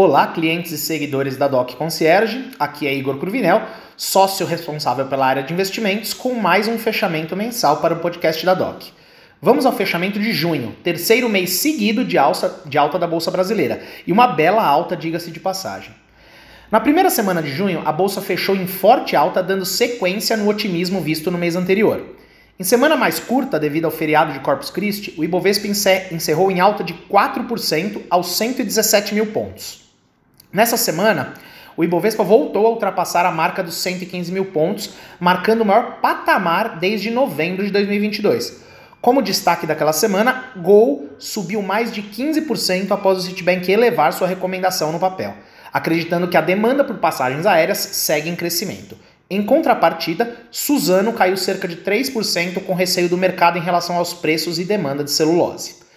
Olá, clientes e seguidores da Doc Concierge. Aqui é Igor Cruvinel, sócio responsável pela área de investimentos, com mais um fechamento mensal para o podcast da Doc. Vamos ao fechamento de junho, terceiro mês seguido de alta, de alta da Bolsa Brasileira, e uma bela alta, diga-se de passagem. Na primeira semana de junho, a bolsa fechou em forte alta, dando sequência no otimismo visto no mês anterior. Em semana mais curta, devido ao feriado de Corpus Christi, o Ibovespa encerrou em alta de 4% aos 117 mil pontos. Nessa semana, o Ibovespa voltou a ultrapassar a marca dos 115 mil pontos, marcando o maior patamar desde novembro de 2022. Como destaque daquela semana, Gol subiu mais de 15% após o Citibank elevar sua recomendação no papel, acreditando que a demanda por passagens aéreas segue em crescimento. Em contrapartida, Suzano caiu cerca de 3% com receio do mercado em relação aos preços e demanda de celulose.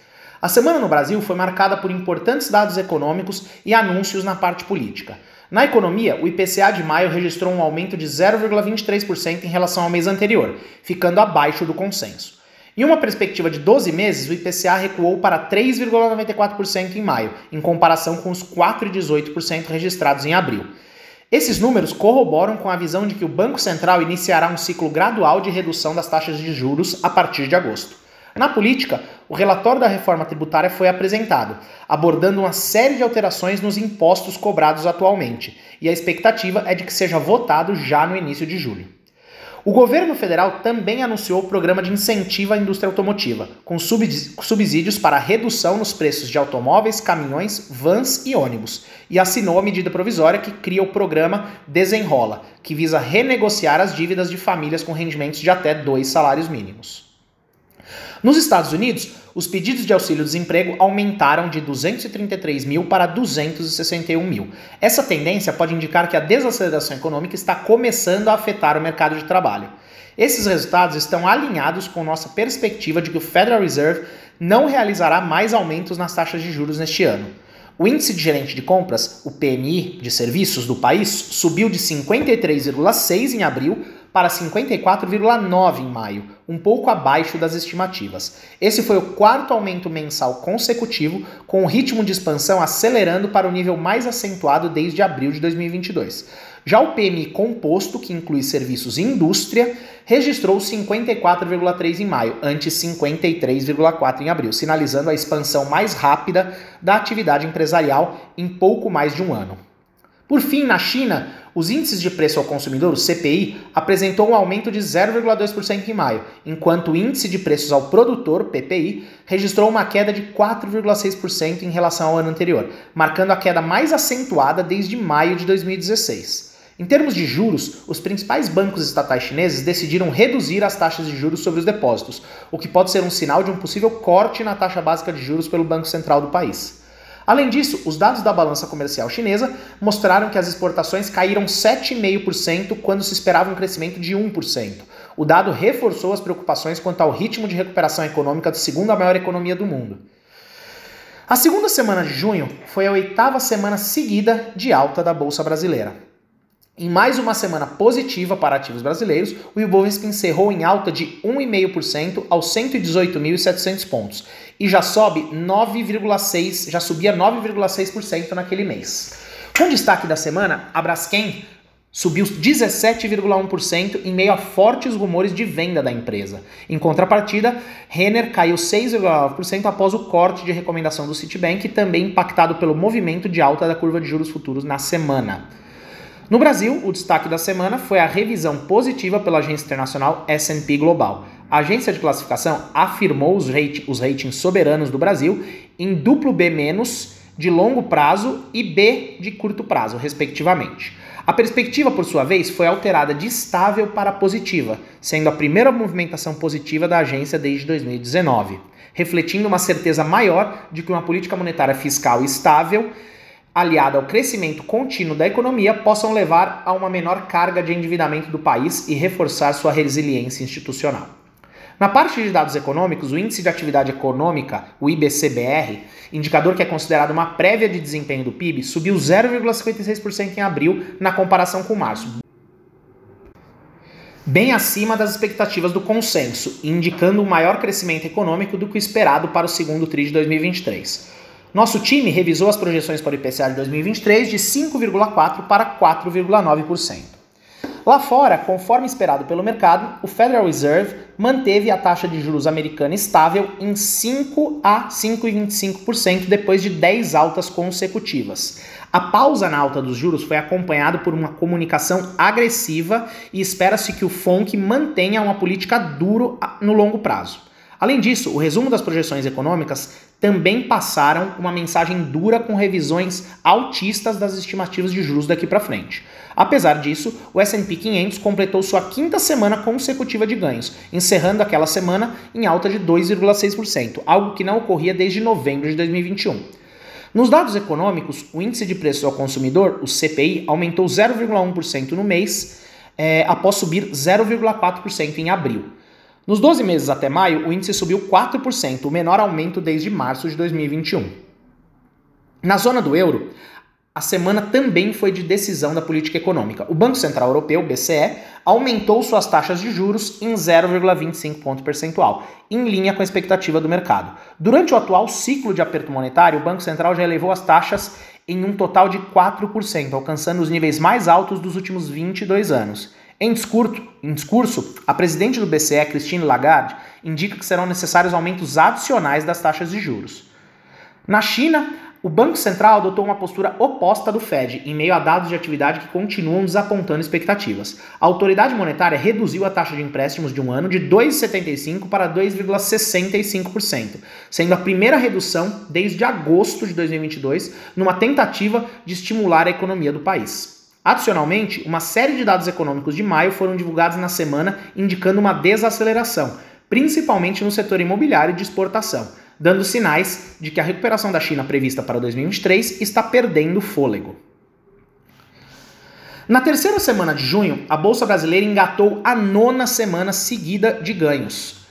A semana no Brasil foi marcada por importantes dados econômicos e anúncios na parte política. Na economia, o IPCA de maio registrou um aumento de 0,23% em relação ao mês anterior, ficando abaixo do consenso. Em uma perspectiva de 12 meses, o IPCA recuou para 3,94% em maio, em comparação com os 4,18% registrados em abril. Esses números corroboram com a visão de que o Banco Central iniciará um ciclo gradual de redução das taxas de juros a partir de agosto. Na política, o relatório da reforma tributária foi apresentado, abordando uma série de alterações nos impostos cobrados atualmente, e a expectativa é de que seja votado já no início de julho. O governo federal também anunciou o programa de incentivo à indústria automotiva, com subsídios para redução nos preços de automóveis, caminhões, vans e ônibus, e assinou a medida provisória que cria o programa Desenrola, que visa renegociar as dívidas de famílias com rendimentos de até dois salários mínimos. Nos Estados Unidos, os pedidos de auxílio-desemprego aumentaram de 233 mil para 261 mil. Essa tendência pode indicar que a desaceleração econômica está começando a afetar o mercado de trabalho. Esses resultados estão alinhados com nossa perspectiva de que o Federal Reserve não realizará mais aumentos nas taxas de juros neste ano. O índice de gerente de compras, o PMI de serviços do país, subiu de 53,6 em abril para 54,9 em maio, um pouco abaixo das estimativas. Esse foi o quarto aumento mensal consecutivo, com o ritmo de expansão acelerando para o nível mais acentuado desde abril de 2022. Já o PMI composto, que inclui serviços e indústria, registrou 54,3 em maio, antes 53,4 em abril, sinalizando a expansão mais rápida da atividade empresarial em pouco mais de um ano. Por fim, na China, os índices de preço ao consumidor, o CPI, apresentou um aumento de 0,2% em maio, enquanto o índice de preços ao produtor, PPI, registrou uma queda de 4,6% em relação ao ano anterior, marcando a queda mais acentuada desde maio de 2016. Em termos de juros, os principais bancos estatais chineses decidiram reduzir as taxas de juros sobre os depósitos, o que pode ser um sinal de um possível corte na taxa básica de juros pelo Banco Central do país. Além disso, os dados da balança comercial chinesa mostraram que as exportações caíram 7,5% quando se esperava um crescimento de 1%. O dado reforçou as preocupações quanto ao ritmo de recuperação econômica da segunda maior economia do mundo. A segunda semana de junho foi a oitava semana seguida de alta da Bolsa Brasileira. Em mais uma semana positiva para ativos brasileiros, o Ibovespa encerrou em alta de 1,5% aos 118.700 pontos e já sobe 9,6, já subia 9,6% naquele mês. Com destaque da semana, a Braskem subiu 17,1% em meio a fortes rumores de venda da empresa. Em contrapartida, Renner caiu 6,9% após o corte de recomendação do Citibank, também impactado pelo movimento de alta da curva de juros futuros na semana. No Brasil, o destaque da semana foi a revisão positiva pela agência internacional S&P Global. A agência de classificação afirmou os, rate, os ratings soberanos do Brasil em duplo B- de longo prazo e B de curto prazo, respectivamente. A perspectiva, por sua vez, foi alterada de estável para positiva, sendo a primeira movimentação positiva da agência desde 2019, refletindo uma certeza maior de que uma política monetária fiscal estável aliada ao crescimento contínuo da economia, possam levar a uma menor carga de endividamento do país e reforçar sua resiliência institucional. Na parte de dados econômicos, o Índice de Atividade Econômica, o IBCBR, indicador que é considerado uma prévia de desempenho do PIB, subiu 0,56% em abril na comparação com março, bem acima das expectativas do consenso, indicando um maior crescimento econômico do que o esperado para o segundo TRI de 2023. Nosso time revisou as projeções para o IPCA de 2023 de 5,4% para 4,9%. Lá fora, conforme esperado pelo mercado, o Federal Reserve manteve a taxa de juros americana estável em 5 a 5,25% depois de 10 altas consecutivas. A pausa na alta dos juros foi acompanhada por uma comunicação agressiva e espera-se que o FONC mantenha uma política duro no longo prazo. Além disso, o resumo das projeções econômicas também passaram uma mensagem dura com revisões altistas das estimativas de juros daqui para frente. Apesar disso, o S&P 500 completou sua quinta semana consecutiva de ganhos, encerrando aquela semana em alta de 2,6%, algo que não ocorria desde novembro de 2021. Nos dados econômicos, o índice de preços ao consumidor, o CPI, aumentou 0,1% no mês, é, após subir 0,4% em abril. Nos 12 meses até maio, o índice subiu 4%, o menor aumento desde março de 2021. Na zona do euro, a semana também foi de decisão da política econômica. O Banco Central Europeu, BCE, aumentou suas taxas de juros em 0,25 ponto percentual, em linha com a expectativa do mercado. Durante o atual ciclo de aperto monetário, o Banco Central já elevou as taxas em um total de 4%, alcançando os níveis mais altos dos últimos 22 anos. Em discurso, em discurso, a presidente do BCE, Christine Lagarde, indica que serão necessários aumentos adicionais das taxas de juros. Na China, o Banco Central adotou uma postura oposta do Fed, em meio a dados de atividade que continuam desapontando expectativas. A autoridade monetária reduziu a taxa de empréstimos de um ano de 2,75% para 2,65%, sendo a primeira redução desde agosto de 2022, numa tentativa de estimular a economia do país. Adicionalmente, uma série de dados econômicos de maio foram divulgados na semana indicando uma desaceleração, principalmente no setor imobiliário e de exportação, dando sinais de que a recuperação da China prevista para 2023 está perdendo fôlego. Na terceira semana de junho, a Bolsa Brasileira engatou a nona semana seguida de ganhos.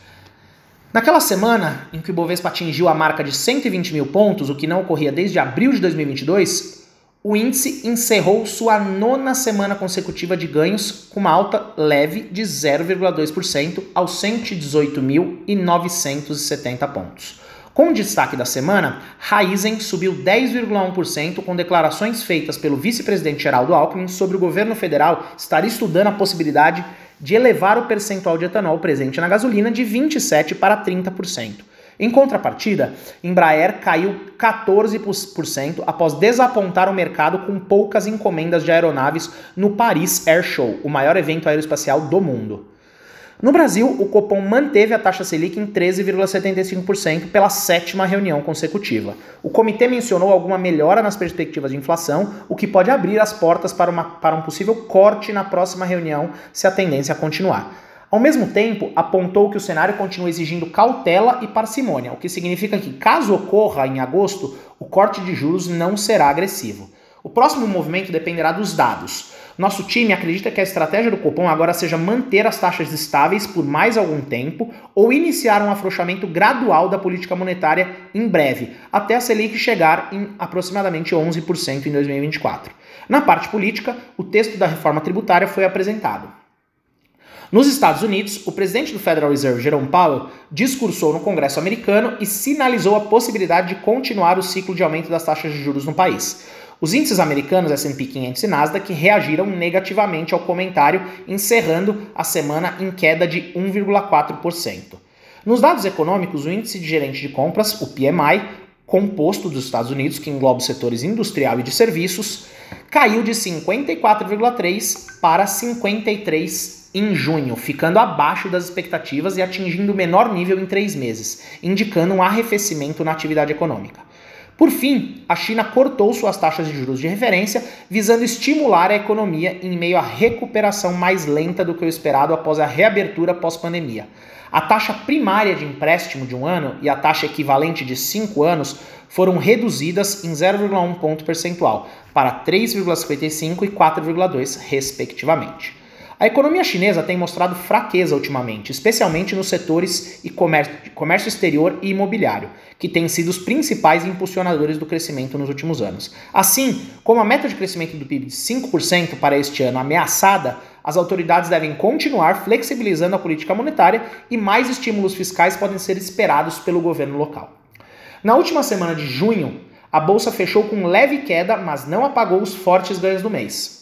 Naquela semana em que o Bovespa atingiu a marca de 120 mil pontos, o que não ocorria desde abril de 2022, o índice encerrou sua nona semana consecutiva de ganhos com uma alta leve de 0,2% aos 118.970 pontos. Com destaque da semana, Raizen subiu 10,1% com declarações feitas pelo vice-presidente Geraldo Alckmin sobre o governo federal estar estudando a possibilidade de elevar o percentual de etanol presente na gasolina de 27% para 30%. Em contrapartida, Embraer caiu 14% após desapontar o mercado com poucas encomendas de aeronaves no Paris Air Show, o maior evento aeroespacial do mundo. No Brasil, o Copom manteve a taxa Selic em 13,75% pela sétima reunião consecutiva. O comitê mencionou alguma melhora nas perspectivas de inflação, o que pode abrir as portas para, uma, para um possível corte na próxima reunião se a tendência continuar. Ao mesmo tempo, apontou que o cenário continua exigindo cautela e parcimônia, o que significa que, caso ocorra em agosto, o corte de juros não será agressivo. O próximo movimento dependerá dos dados. Nosso time acredita que a estratégia do Copom agora seja manter as taxas estáveis por mais algum tempo ou iniciar um afrouxamento gradual da política monetária em breve, até a Selic chegar em aproximadamente 11% em 2024. Na parte política, o texto da reforma tributária foi apresentado. Nos Estados Unidos, o presidente do Federal Reserve, Jerome Powell, discursou no Congresso americano e sinalizou a possibilidade de continuar o ciclo de aumento das taxas de juros no país. Os índices americanos S&P 500 e Nasdaq reagiram negativamente ao comentário, encerrando a semana em queda de 1,4%. Nos dados econômicos, o índice de gerente de compras, o PMI, composto dos Estados Unidos, que engloba os setores industrial e de serviços, caiu de 54,3 para 53 em junho, ficando abaixo das expectativas e atingindo o menor nível em três meses, indicando um arrefecimento na atividade econômica. Por fim, a China cortou suas taxas de juros de referência, visando estimular a economia em meio à recuperação mais lenta do que o esperado após a reabertura pós-pandemia. A taxa primária de empréstimo de um ano e a taxa equivalente de cinco anos foram reduzidas em 0,1 ponto percentual, para 3,55 e 4,2, respectivamente. A economia chinesa tem mostrado fraqueza ultimamente, especialmente nos setores de comércio, comércio exterior e imobiliário, que têm sido os principais impulsionadores do crescimento nos últimos anos. Assim, como a meta de crescimento do PIB de 5% para este ano ameaçada, as autoridades devem continuar flexibilizando a política monetária e mais estímulos fiscais podem ser esperados pelo governo local. Na última semana de junho, A bolsa fechou com leve queda, mas não apagou os fortes ganhos do mês.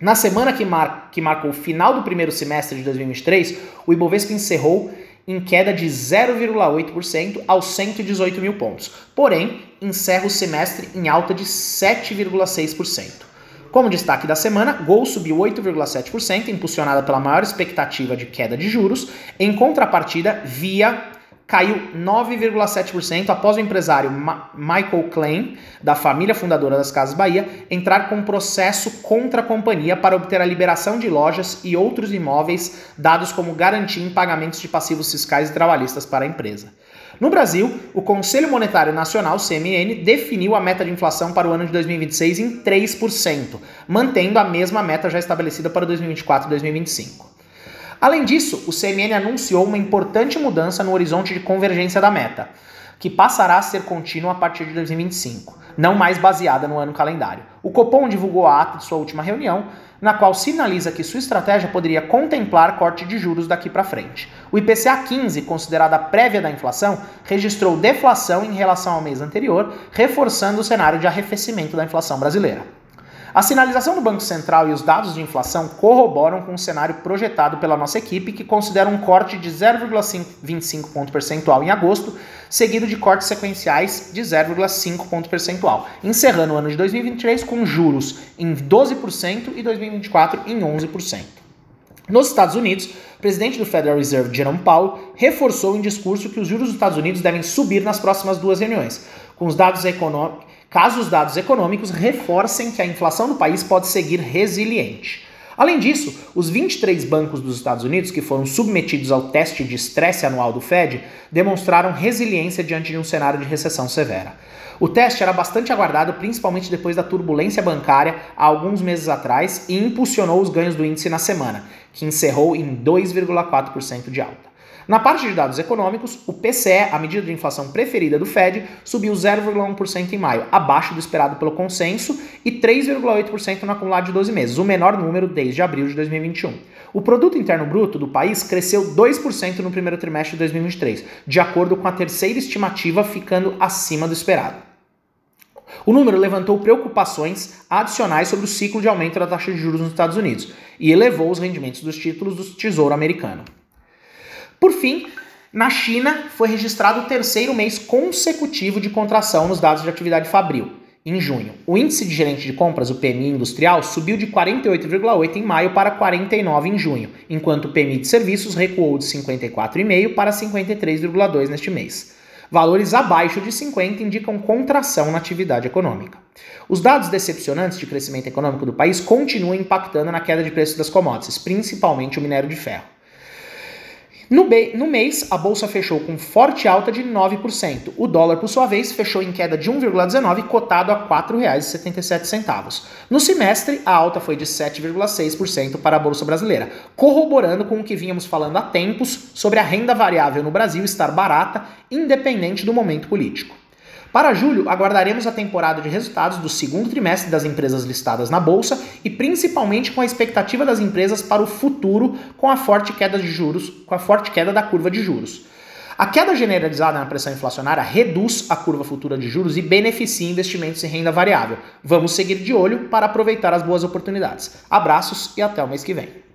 Na semana que, mar... que marcou o final do primeiro semestre de 2023, o Ibovespa encerrou em queda de 0,8% aos 118 mil pontos. Porém, encerra o semestre em alta de 7,6%. Como destaque da semana, Gol subiu 8,7%, impulsionada pela maior expectativa de queda de juros. Em contrapartida, Via caiu 9,7% após o empresário Ma Michael Klein, da família fundadora das Casas Bahia, entrar com um processo contra a companhia para obter a liberação de lojas e outros imóveis dados como garantia em pagamentos de passivos fiscais e trabalhistas para a empresa. No Brasil, o Conselho Monetário Nacional, CMN, definiu a meta de inflação para o ano de 2026 em 3%, mantendo a mesma meta já estabelecida para 2024 e 2025. Além disso, o CMN anunciou uma importante mudança no horizonte de convergência da meta, que passará a ser contínua a partir de 2025, não mais baseada no ano calendário. O Copom divulgou a ata de sua última reunião, na qual sinaliza que sua estratégia poderia contemplar corte de juros daqui para frente. O IPCA 15, considerada prévia da inflação, registrou deflação em relação ao mês anterior, reforçando o cenário de arrefecimento da inflação brasileira. A sinalização do Banco Central e os dados de inflação corroboram com o cenário projetado pela nossa equipe, que considera um corte de 0,25 ponto percentual em agosto, seguido de cortes sequenciais de 0,5 ponto percentual, encerrando o ano de 2023 com juros em 12% e 2024 em 11%. Nos Estados Unidos, o presidente do Federal Reserve, Jerome Powell, reforçou em discurso que os juros dos Estados Unidos devem subir nas próximas duas reuniões, com os dados econômicos caso os dados econômicos reforcem que a inflação do país pode seguir resiliente. Além disso, os 23 bancos dos Estados Unidos que foram submetidos ao teste de estresse anual do Fed demonstraram resiliência diante de um cenário de recessão severa. O teste era bastante aguardado, principalmente depois da turbulência bancária há alguns meses atrás, e impulsionou os ganhos do índice na semana, que encerrou em 2,4% de alta. Na parte de dados econômicos, o PCE, a medida de inflação preferida do Fed, subiu 0,1% em maio, abaixo do esperado pelo consenso, e 3,8% no acumulado de 12 meses, o menor número desde abril de 2021. O produto interno bruto do país cresceu 2% no primeiro trimestre de 2023, de acordo com a terceira estimativa, ficando acima do esperado. O número levantou preocupações adicionais sobre o ciclo de aumento da taxa de juros nos Estados Unidos e elevou os rendimentos dos títulos do Tesouro Americano. Por fim, na China foi registrado o terceiro mês consecutivo de contração nos dados de atividade fabril, em junho. O índice de gerente de compras, o PMI industrial, subiu de 48,8 em maio para 49 em junho, enquanto o PMI de serviços recuou de 54,5 para 53,2 neste mês. Valores abaixo de 50 indicam contração na atividade econômica. Os dados decepcionantes de crescimento econômico do país continuam impactando na queda de preços das commodities, principalmente o minério de ferro. No, no, mês, a bolsa fechou com forte alta de 9%. O dólar, por sua vez, fechou em queda de 1,19, cotado a R$ 4,77. No semestre, a alta foi de 7,6% para a bolsa brasileira, corroborando com o que vínhamos falando há tempos sobre a renda variável no Brasil estar barata, independente do momento político. Para julho, aguardaremos a temporada de resultados do segundo trimestre das empresas listadas na bolsa e principalmente com a expectativa das empresas para o futuro com a forte queda de juros, com a forte queda da curva de juros. A queda generalizada na pressão inflacionária reduz a curva futura de juros e beneficia investimentos em renda variável. Vamos seguir de olho para aproveitar as boas oportunidades. Abraços e até o mês que vem.